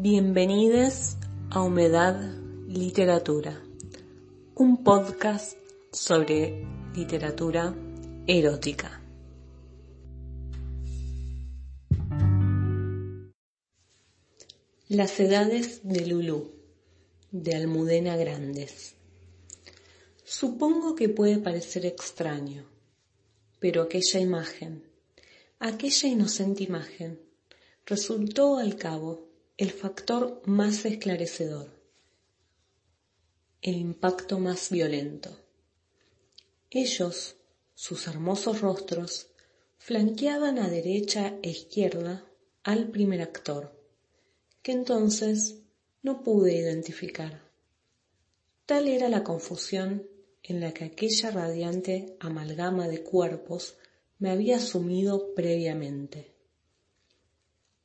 Bienvenidos a Humedad Literatura, un podcast sobre literatura erótica. Las edades de Lulú, de Almudena Grandes. Supongo que puede parecer extraño, pero aquella imagen, aquella inocente imagen, resultó al cabo el factor más esclarecedor, el impacto más violento. Ellos, sus hermosos rostros, flanqueaban a derecha e izquierda al primer actor, que entonces no pude identificar. Tal era la confusión en la que aquella radiante amalgama de cuerpos me había sumido previamente.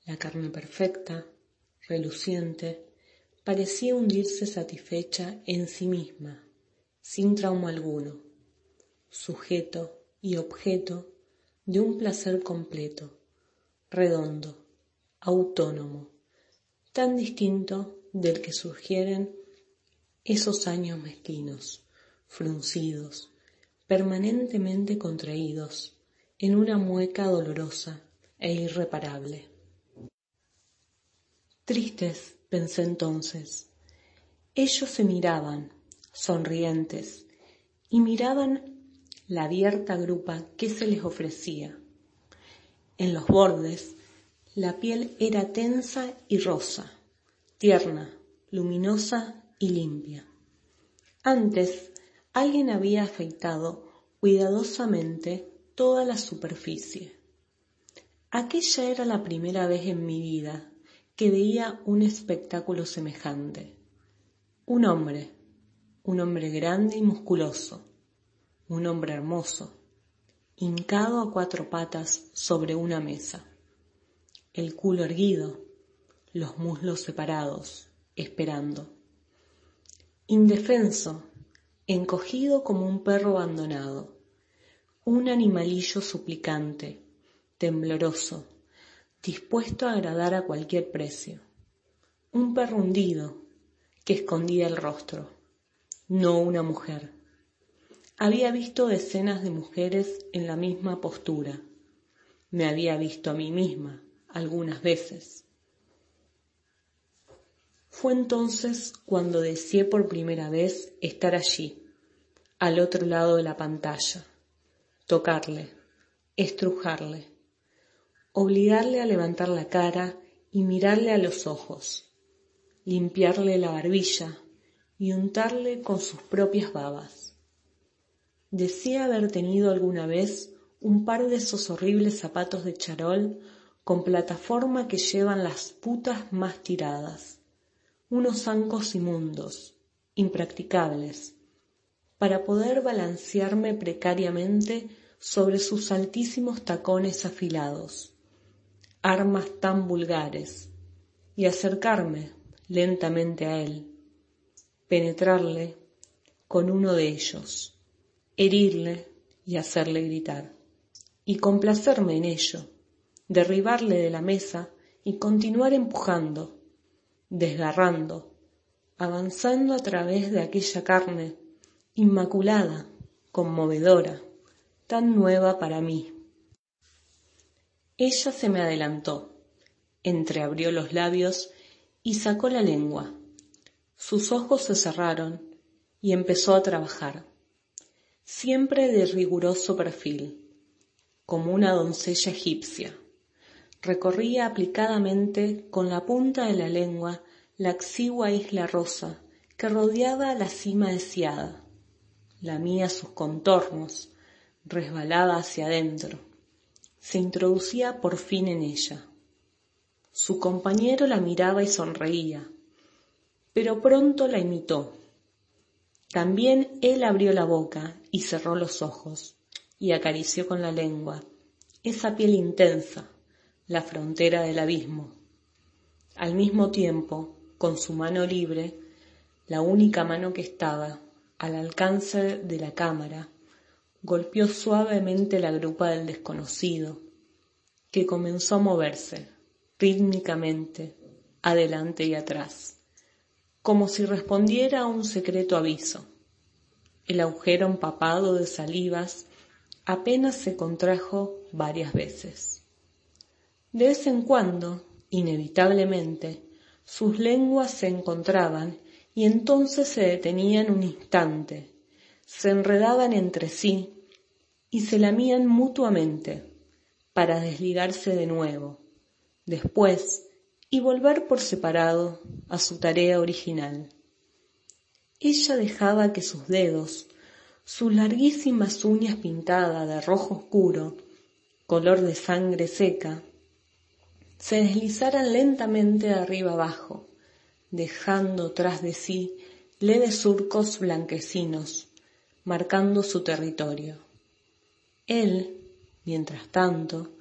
La carne perfecta, reluciente, parecía hundirse satisfecha en sí misma, sin trauma alguno, sujeto y objeto de un placer completo, redondo, autónomo, tan distinto del que surgieren esos años mezquinos, fruncidos, permanentemente contraídos, en una mueca dolorosa e irreparable. Pensé entonces. Ellos se miraban, sonrientes, y miraban la abierta grupa que se les ofrecía. En los bordes, la piel era tensa y rosa, tierna, luminosa y limpia. Antes, alguien había afeitado cuidadosamente toda la superficie. Aquella era la primera vez en mi vida que veía un espectáculo semejante. Un hombre, un hombre grande y musculoso, un hombre hermoso, hincado a cuatro patas sobre una mesa, el culo erguido, los muslos separados, esperando. Indefenso, encogido como un perro abandonado, un animalillo suplicante, tembloroso, dispuesto a agradar a cualquier precio. Un perro hundido que escondía el rostro, no una mujer. Había visto decenas de mujeres en la misma postura. Me había visto a mí misma algunas veces. Fue entonces cuando deseé por primera vez estar allí, al otro lado de la pantalla, tocarle, estrujarle, obligarle a levantar la cara y mirarle a los ojos, limpiarle la barbilla y untarle con sus propias babas. Decía haber tenido alguna vez un par de esos horribles zapatos de charol con plataforma que llevan las putas más tiradas, unos zancos inmundos, impracticables, para poder balancearme precariamente sobre sus altísimos tacones afilados armas tan vulgares, y acercarme lentamente a él, penetrarle con uno de ellos, herirle y hacerle gritar, y complacerme en ello, derribarle de la mesa y continuar empujando, desgarrando, avanzando a través de aquella carne inmaculada, conmovedora, tan nueva para mí ella se me adelantó, entreabrió los labios y sacó la lengua. Sus ojos se cerraron y empezó a trabajar, siempre de riguroso perfil, como una doncella egipcia. Recorría aplicadamente con la punta de la lengua la exigua isla rosa que rodeaba la cima deseada. Lamía sus contornos, resbalaba hacia adentro se introducía por fin en ella. Su compañero la miraba y sonreía, pero pronto la imitó. También él abrió la boca y cerró los ojos y acarició con la lengua esa piel intensa, la frontera del abismo. Al mismo tiempo, con su mano libre, la única mano que estaba al alcance de la cámara, golpeó suavemente la grupa del desconocido, que comenzó a moverse rítmicamente adelante y atrás, como si respondiera a un secreto aviso. El agujero empapado de salivas apenas se contrajo varias veces. De vez en cuando, inevitablemente, sus lenguas se encontraban y entonces se detenían un instante, se enredaban entre sí y se lamían mutuamente para desligarse de nuevo, después y volver por separado a su tarea original. Ella dejaba que sus dedos, sus larguísimas uñas pintadas de rojo oscuro, color de sangre seca, se deslizaran lentamente de arriba abajo, dejando tras de sí leves surcos blanquecinos, marcando su territorio. Él, mientras tanto,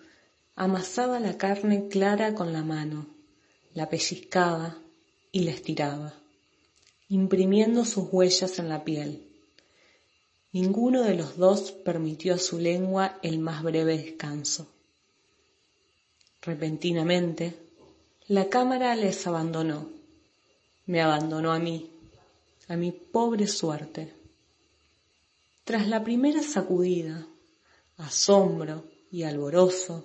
amasaba la carne clara con la mano, la pellizcaba y la estiraba, imprimiendo sus huellas en la piel. Ninguno de los dos permitió a su lengua el más breve descanso. Repentinamente, la cámara les abandonó, me abandonó a mí, a mi pobre suerte. Tras la primera sacudida, asombro y alborozo,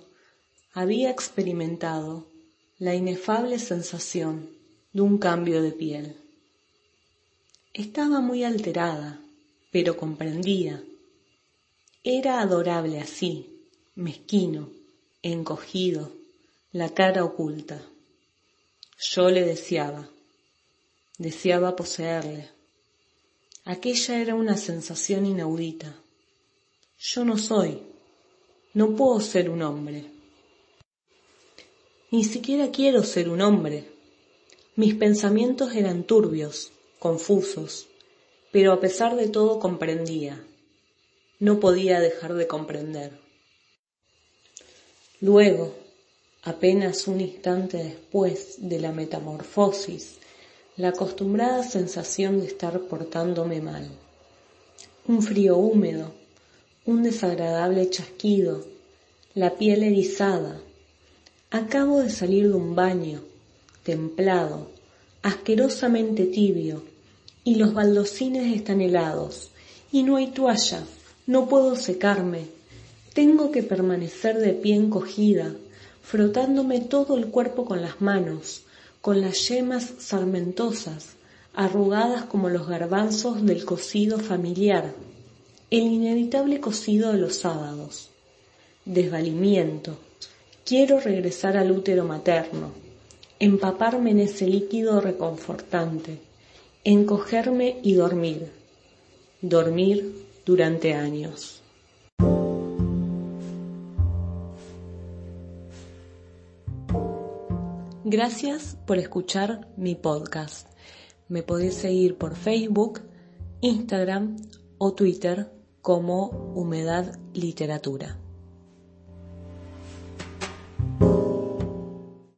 había experimentado la inefable sensación de un cambio de piel. Estaba muy alterada, pero comprendía. Era adorable así, mezquino, encogido, la cara oculta. Yo le deseaba, deseaba poseerle. Aquella era una sensación inaudita. Yo no soy, no puedo ser un hombre. Ni siquiera quiero ser un hombre. Mis pensamientos eran turbios, confusos, pero a pesar de todo comprendía. No podía dejar de comprender. Luego, apenas un instante después de la metamorfosis, la acostumbrada sensación de estar portándome mal. Un frío húmedo, un desagradable chasquido, la piel erizada, Acabo de salir de un baño, templado, asquerosamente tibio, y los baldocines están helados, y no hay toalla, no puedo secarme, tengo que permanecer de pie encogida, frotándome todo el cuerpo con las manos, con las yemas sarmentosas, arrugadas como los garbanzos del cocido familiar, el inevitable cocido de los sábados. Desvalimiento, Quiero regresar al útero materno, empaparme en ese líquido reconfortante, encogerme y dormir, dormir durante años. Gracias por escuchar mi podcast. Me podéis seguir por Facebook, Instagram o Twitter como Humedad Literatura.